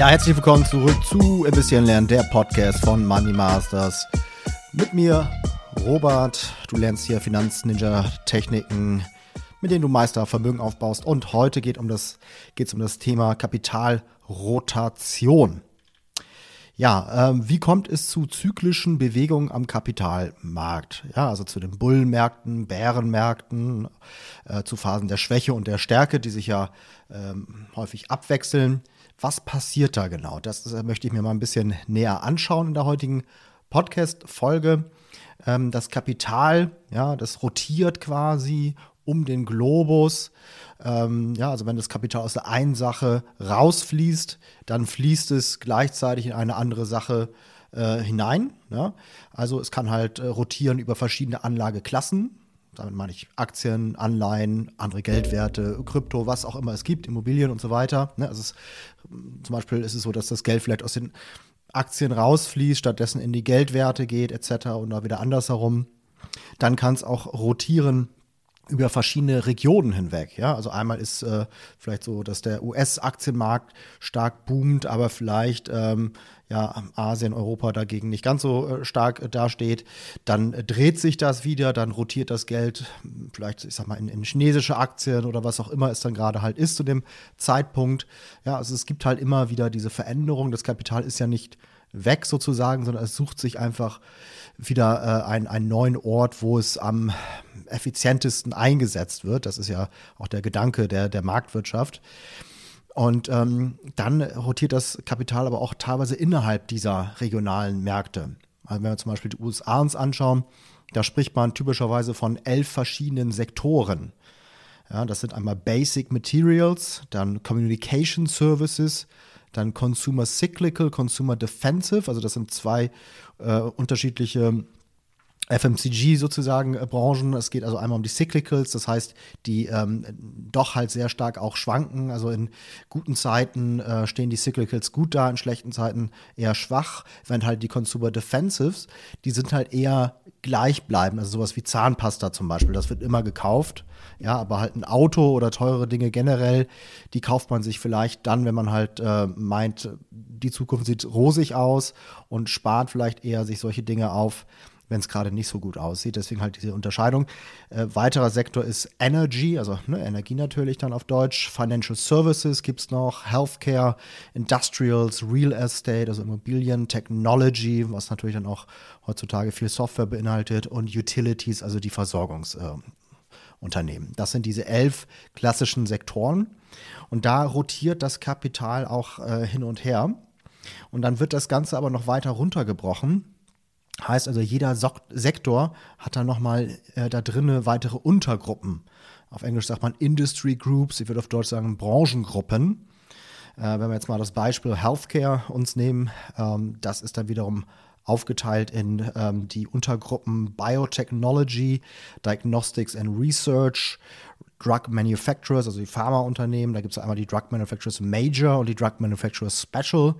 Ja, herzlich willkommen zurück zu Ein bisschen lernen, der Podcast von Money Masters. Mit mir, Robert. Du lernst hier Finanz-Ninja-Techniken, mit denen du Meistervermögen aufbaust. Und heute geht um das, geht's um das Thema Kapitalrotation. Ja, ähm, wie kommt es zu zyklischen Bewegungen am Kapitalmarkt? Ja, also zu den Bullenmärkten, Bärenmärkten, äh, zu Phasen der Schwäche und der Stärke, die sich ja ähm, häufig abwechseln. Was passiert da genau? Das äh, möchte ich mir mal ein bisschen näher anschauen in der heutigen Podcast-Folge. Ähm, das Kapital, ja, das rotiert quasi um den Globus. Ähm, ja, also wenn das Kapital aus der einen Sache rausfließt, dann fließt es gleichzeitig in eine andere Sache äh, hinein. Also es kann halt äh, rotieren über verschiedene Anlageklassen. Damit meine ich Aktien, Anleihen, andere Geldwerte, Krypto, was auch immer es gibt, Immobilien und so weiter. Ne? Also es, zum Beispiel ist es so, dass das Geld vielleicht aus den Aktien rausfließt, stattdessen in die Geldwerte geht etc. und da wieder andersherum. Dann kann es auch rotieren über verschiedene Regionen hinweg. Ja, also einmal ist äh, vielleicht so, dass der US-Aktienmarkt stark boomt, aber vielleicht ähm, ja Asien, Europa dagegen nicht ganz so äh, stark äh, dasteht. Dann äh, dreht sich das wieder, dann rotiert das Geld vielleicht, ich sag mal, in, in chinesische Aktien oder was auch immer es dann gerade halt ist zu dem Zeitpunkt. Ja, also es gibt halt immer wieder diese Veränderung. Das Kapital ist ja nicht weg sozusagen, sondern es sucht sich einfach wieder äh, ein, einen neuen Ort, wo es am effizientesten eingesetzt wird. Das ist ja auch der Gedanke der, der Marktwirtschaft. Und ähm, dann rotiert das Kapital aber auch teilweise innerhalb dieser regionalen Märkte. Also wenn wir zum Beispiel die USA uns anschauen, da spricht man typischerweise von elf verschiedenen Sektoren. Ja, das sind einmal Basic Materials, dann Communication Services, dann Consumer Cyclical, Consumer Defensive, also das sind zwei äh, unterschiedliche FMCG sozusagen äh, Branchen. Es geht also einmal um die Cyclicals, das heißt, die ähm, doch halt sehr stark auch schwanken. Also in guten Zeiten äh, stehen die Cyclicals gut da, in schlechten Zeiten eher schwach. Während halt die Consumer Defensives, die sind halt eher gleichbleibend. Also sowas wie Zahnpasta zum Beispiel, das wird immer gekauft. Ja, aber halt ein Auto oder teure Dinge generell, die kauft man sich vielleicht dann, wenn man halt äh, meint, die Zukunft sieht rosig aus und spart vielleicht eher sich solche Dinge auf, wenn es gerade nicht so gut aussieht. Deswegen halt diese Unterscheidung. Äh, weiterer Sektor ist Energy, also ne, Energie natürlich dann auf Deutsch. Financial Services gibt es noch, Healthcare, Industrials, Real Estate, also Immobilien, Technology, was natürlich dann auch heutzutage viel Software beinhaltet und Utilities, also die Versorgungsunternehmen. Äh, das sind diese elf klassischen Sektoren. Und da rotiert das Kapital auch äh, hin und her. Und dann wird das Ganze aber noch weiter runtergebrochen Heißt also, jeder so Sektor hat dann nochmal äh, da drinnen weitere Untergruppen. Auf Englisch sagt man Industry Groups, ich würde auf Deutsch sagen Branchengruppen. Äh, wenn wir jetzt mal das Beispiel Healthcare uns nehmen, ähm, das ist dann wiederum aufgeteilt in ähm, die Untergruppen Biotechnology, Diagnostics and Research, Drug Manufacturers, also die Pharmaunternehmen. Da gibt es einmal die Drug Manufacturers Major und die Drug Manufacturers Special.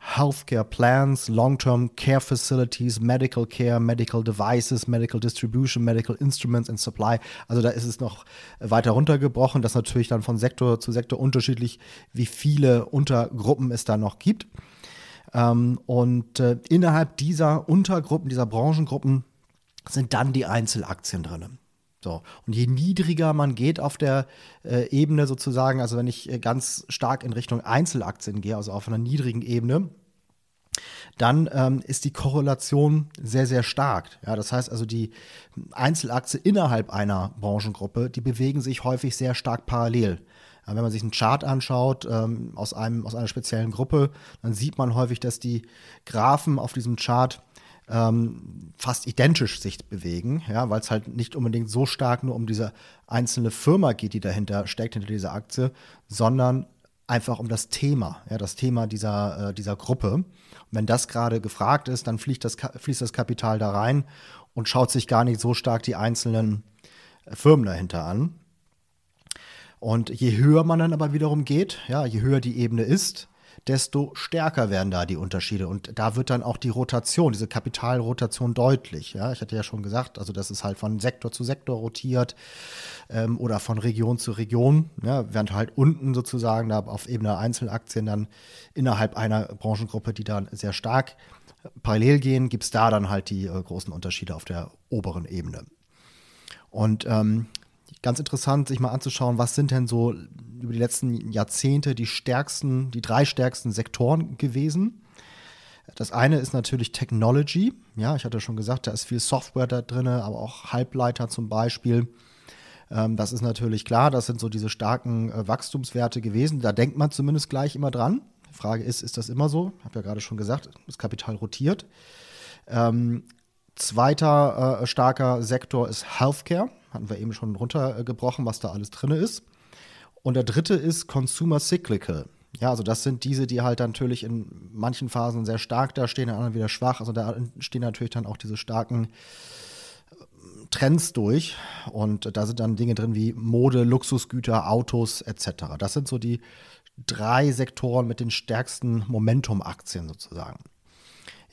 Healthcare plans, long term care facilities, medical care, medical devices, medical distribution, medical instruments and supply. Also da ist es noch weiter runtergebrochen. Das ist natürlich dann von Sektor zu Sektor unterschiedlich, wie viele Untergruppen es da noch gibt. Ähm, und äh, innerhalb dieser Untergruppen, dieser Branchengruppen, sind dann die Einzelaktien drin. So. Und je niedriger man geht auf der äh, Ebene sozusagen, also wenn ich äh, ganz stark in Richtung Einzelaktien gehe, also auf einer niedrigen Ebene, dann ähm, ist die Korrelation sehr, sehr stark. Ja, das heißt also, die Einzelaktien innerhalb einer Branchengruppe, die bewegen sich häufig sehr stark parallel. Ja, wenn man sich einen Chart anschaut ähm, aus, einem, aus einer speziellen Gruppe, dann sieht man häufig, dass die Graphen auf diesem Chart ähm, fast identisch sich bewegen, ja, weil es halt nicht unbedingt so stark nur um diese einzelne Firma geht, die dahinter steckt, hinter dieser Aktie, sondern einfach um das Thema, ja, das Thema dieser, äh, dieser Gruppe. Und wenn das gerade gefragt ist, dann fließt das, fließt das Kapital da rein und schaut sich gar nicht so stark die einzelnen äh, Firmen dahinter an. Und je höher man dann aber wiederum geht, ja, je höher die Ebene ist, desto stärker werden da die Unterschiede. Und da wird dann auch die Rotation, diese Kapitalrotation deutlich. Ja, ich hatte ja schon gesagt, also das ist halt von Sektor zu Sektor rotiert ähm, oder von Region zu Region, ja, während halt unten sozusagen da auf Ebene Einzelaktien dann innerhalb einer Branchengruppe, die dann sehr stark parallel gehen, gibt es da dann halt die äh, großen Unterschiede auf der oberen Ebene. Und ähm, ganz interessant, sich mal anzuschauen, was sind denn so über die letzten Jahrzehnte die stärksten, die drei stärksten Sektoren gewesen. Das eine ist natürlich Technology. Ja, ich hatte schon gesagt, da ist viel Software da drin, aber auch Halbleiter zum Beispiel. Ähm, das ist natürlich klar, das sind so diese starken äh, Wachstumswerte gewesen. Da denkt man zumindest gleich immer dran. Die Frage ist, ist das immer so? Ich habe ja gerade schon gesagt, das Kapital rotiert. Ähm, zweiter äh, starker Sektor ist Healthcare. Hatten wir eben schon runtergebrochen, was da alles drin ist. Und der dritte ist Consumer Cyclical. Ja, also das sind diese, die halt natürlich in manchen Phasen sehr stark da stehen, in anderen wieder schwach. Also da stehen natürlich dann auch diese starken äh, Trends durch. Und da sind dann Dinge drin wie Mode, Luxusgüter, Autos etc. Das sind so die drei Sektoren mit den stärksten Momentum-Aktien sozusagen.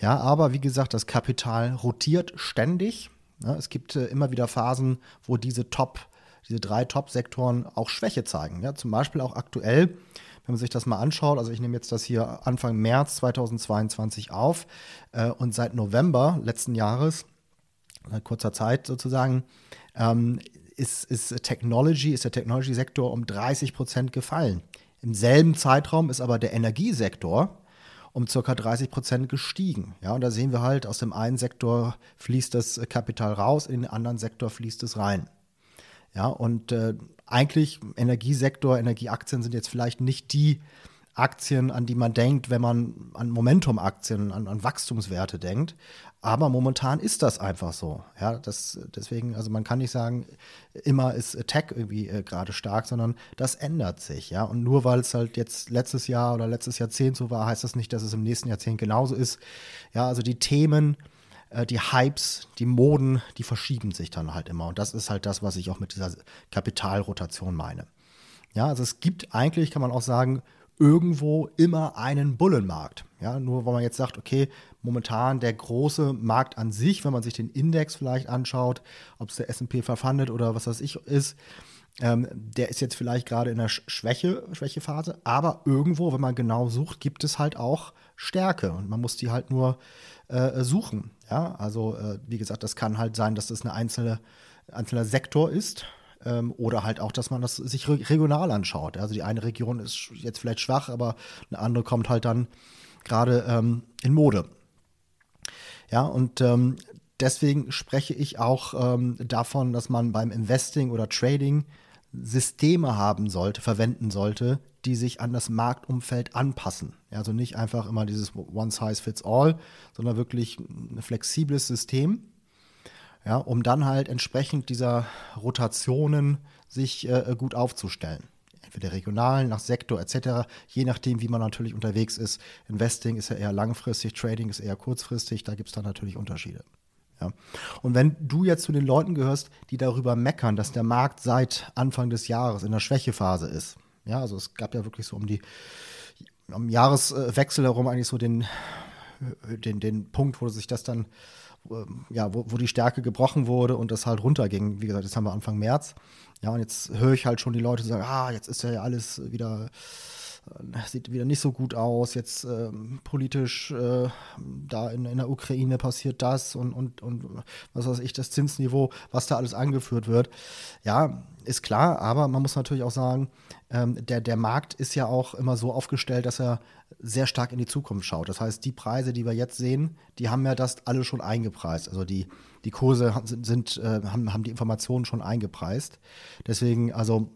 Ja, aber wie gesagt, das Kapital rotiert ständig. Es gibt äh, immer wieder Phasen, wo diese Top, diese drei Top-Sektoren auch Schwäche zeigen. Ja, zum Beispiel auch aktuell, wenn man sich das mal anschaut, also ich nehme jetzt das hier Anfang März 2022 auf äh, und seit November letzten Jahres, seit kurzer Zeit sozusagen, ähm, ist, ist Technology, ist der Technology-Sektor um 30 Prozent gefallen. Im selben Zeitraum ist aber der Energiesektor um circa 30 Prozent gestiegen. Ja, und da sehen wir halt, aus dem einen Sektor fließt das Kapital raus, in den anderen Sektor fließt es rein. Ja, und äh, eigentlich Energiesektor, Energieaktien sind jetzt vielleicht nicht die Aktien, an die man denkt, wenn man an Momentum-Aktien, an, an, Wachstumswerte denkt. Aber momentan ist das einfach so. Ja, das, deswegen, also man kann nicht sagen, immer ist Tech irgendwie äh, gerade stark, sondern das ändert sich. Ja, und nur weil es halt jetzt letztes Jahr oder letztes Jahrzehnt so war, heißt das nicht, dass es im nächsten Jahrzehnt genauso ist. Ja, also die Themen, äh, die Hypes, die Moden, die verschieben sich dann halt immer. Und das ist halt das, was ich auch mit dieser Kapitalrotation meine. Ja, also es gibt eigentlich, kann man auch sagen, irgendwo immer einen Bullenmarkt. Ja, nur weil man jetzt sagt, okay, momentan der große Markt an sich, wenn man sich den Index vielleicht anschaut, ob es der S&P 500 oder was weiß ich ist, ähm, der ist jetzt vielleicht gerade in der Schwäche, Schwächephase, aber irgendwo, wenn man genau sucht, gibt es halt auch Stärke und man muss die halt nur äh, suchen. Ja, also äh, wie gesagt, das kann halt sein, dass das eine einzelne einzelner Sektor ist, ähm, oder halt auch, dass man das sich regional anschaut. Also die eine Region ist jetzt vielleicht schwach, aber eine andere kommt halt dann gerade ähm, in Mode. Ja, und ähm, deswegen spreche ich auch ähm, davon, dass man beim Investing oder Trading Systeme haben sollte, verwenden sollte, die sich an das Marktumfeld anpassen. Also nicht einfach immer dieses One Size Fits All, sondern wirklich ein flexibles System, ja, um dann halt entsprechend dieser Rotationen sich äh, gut aufzustellen. Entweder regional, nach Sektor etc., je nachdem, wie man natürlich unterwegs ist. Investing ist ja eher langfristig, Trading ist eher kurzfristig, da gibt es dann natürlich Unterschiede. Ja. Und wenn du jetzt zu den Leuten gehörst, die darüber meckern, dass der Markt seit Anfang des Jahres in der Schwächephase ist, ja, also es gab ja wirklich so um die am Jahreswechsel herum eigentlich so den, den, den Punkt, wo sich das dann ja, wo, wo die Stärke gebrochen wurde und das halt runterging. Wie gesagt, jetzt haben wir Anfang März. Ja, und jetzt höre ich halt schon die Leute sagen, ah, jetzt ist ja alles wieder, sieht wieder nicht so gut aus. Jetzt ähm, politisch äh, da in, in der Ukraine passiert das und, und, und was weiß ich, das Zinsniveau, was da alles angeführt wird. Ja, ist klar, aber man muss natürlich auch sagen, ähm, der, der Markt ist ja auch immer so aufgestellt, dass er sehr stark in die Zukunft schaut. Das heißt, die Preise, die wir jetzt sehen, die haben ja das alle schon eingepreist. Also die, die Kurse sind, sind äh, haben, haben die Informationen schon eingepreist. Deswegen, also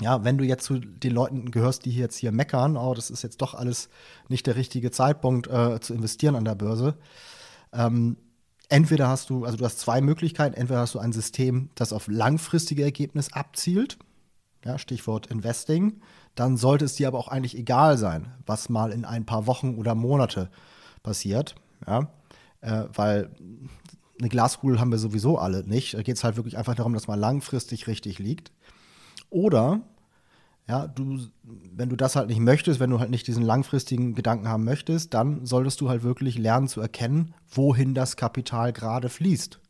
ja, wenn du jetzt zu den Leuten gehörst, die jetzt hier meckern, oh, das ist jetzt doch alles nicht der richtige Zeitpunkt äh, zu investieren an der Börse. Ähm, entweder hast du, also du hast zwei Möglichkeiten, entweder hast du ein System, das auf langfristige Ergebnisse abzielt, ja, Stichwort Investing, dann sollte es dir aber auch eigentlich egal sein, was mal in ein paar Wochen oder Monate passiert, ja, äh, weil eine Glaskugel haben wir sowieso alle nicht. Da geht es halt wirklich einfach darum, dass man langfristig richtig liegt. Oder Ja, du, wenn du das halt nicht möchtest, wenn du halt nicht diesen langfristigen Gedanken haben möchtest, dann solltest du halt wirklich lernen zu erkennen, wohin das Kapital gerade fließt.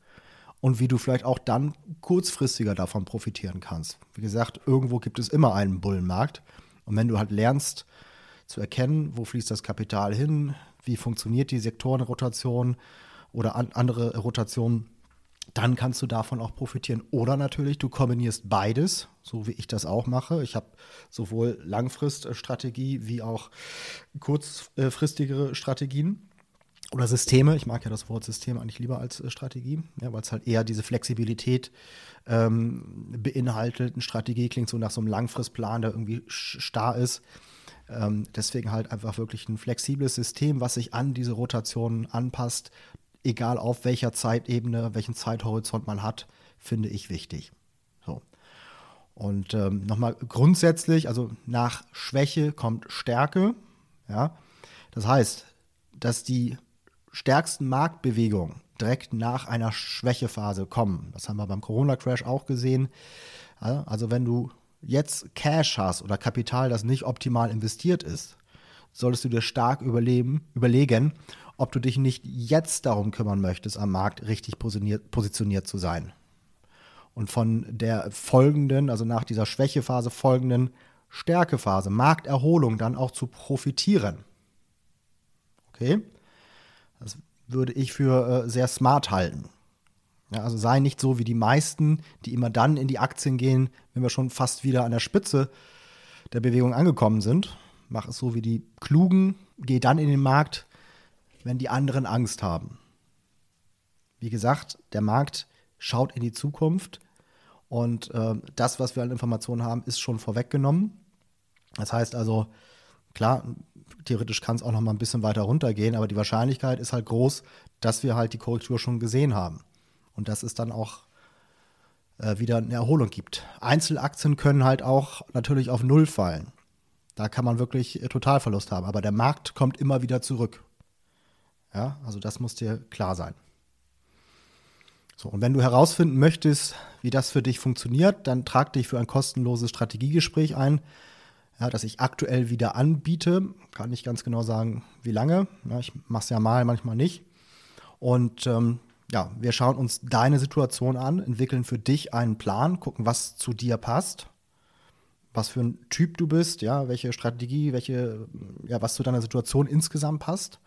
Und wie du vielleicht auch dann kurzfristiger davon profitieren kannst. Wie gesagt, irgendwo gibt es immer einen Bullenmarkt. Und wenn du halt lernst zu erkennen, wo fließt das Kapital hin, wie funktioniert die Sektorenrotation oder an, andere Rotationen, dann kannst du davon auch profitieren. Oder natürlich, du kombinierst beides, so wie ich das auch mache. Ich habe sowohl Langfriststrategie wie auch kurzfristigere Strategien oder Systeme. Ich mag ja das Wort System eigentlich lieber als äh, Strategie, ja, weil es halt eher diese Flexibilität ähm, beinhaltet. Eine Strategie klingt so nach so einem Langfristplan, der irgendwie starr ist. Ähm, deswegen halt einfach wirklich ein flexibles System, was sich an diese Rotationen anpasst egal auf welcher Zeitebene, welchen Zeithorizont man hat, finde ich wichtig. So. Und ähm, nochmal grundsätzlich, also nach Schwäche kommt Stärke. Ja? Das heißt, dass die stärksten Marktbewegungen direkt nach einer Schwächephase kommen. Das haben wir beim Corona-Crash auch gesehen. Also wenn du jetzt Cash hast oder Kapital, das nicht optimal investiert ist, solltest du dir stark überleben, überlegen, ob du dich nicht jetzt darum kümmern möchtest, am Markt richtig positioniert, positioniert zu sein. Und von der folgenden, also nach dieser Schwächephase folgenden Stärkephase, Markterholung dann auch zu profitieren. Okay? Das würde ich für äh, sehr smart halten. Ja, also sei nicht so wie die meisten, die immer dann in die Aktien gehen, wenn wir schon fast wieder an der Spitze der Bewegung angekommen sind. Mach es so wie die Klugen, geh dann in den Markt, wenn die anderen Angst haben. Wie gesagt, der Markt schaut in die Zukunft und äh, das, was wir an Informationen haben, ist schon vorweggenommen. Das heißt also, klar, theoretisch kann es auch noch mal ein bisschen weiter runtergehen, aber die Wahrscheinlichkeit ist halt groß, dass wir halt die Korrektur schon gesehen haben und dass es dann auch äh, wieder eine Erholung gibt. Einzelaktien können halt auch natürlich auf Null fallen. Da kann man wirklich äh, Totalverlust haben, aber der Markt kommt immer wieder zurück. Ja, also das muss dir klar sein. So, und wenn du herausfinden möchtest, wie das für dich funktioniert, dann trag dich für ein kostenloses Strategiegespräch ein, ja, das ich aktuell wieder anbiete. Kann nicht ganz genau sagen, wie lange. Ja, ich mache es ja mal, manchmal nicht. Und ähm, ja, wir schauen uns deine Situation an, entwickeln für dich einen Plan, gucken, was zu dir passt, was für ein Typ du bist, ja, welche Strategie, welche, ja, was zu deiner Situation insgesamt passt.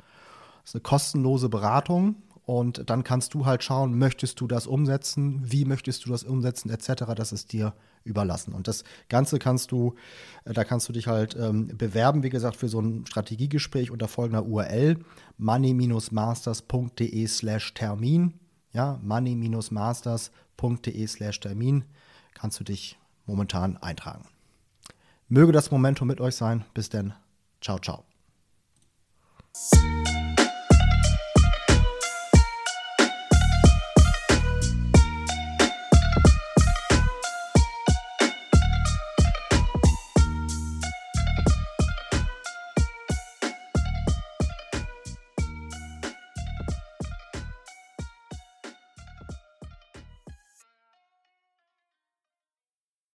Das ist eine kostenlose Beratung und dann kannst du halt schauen, möchtest du das umsetzen, wie möchtest du das umsetzen, etc. Das ist dir überlassen. Und das Ganze kannst du, äh, da kannst du dich halt ähm, bewerben, wie gesagt, für so ein Strategiegespräch unter folgender URL money-masters.de slash Termin. Ja, money-masters.de slash Termin kannst du dich momentan eintragen. Möge das Momentum mit euch sein. Bis denn. Ciao, ciao.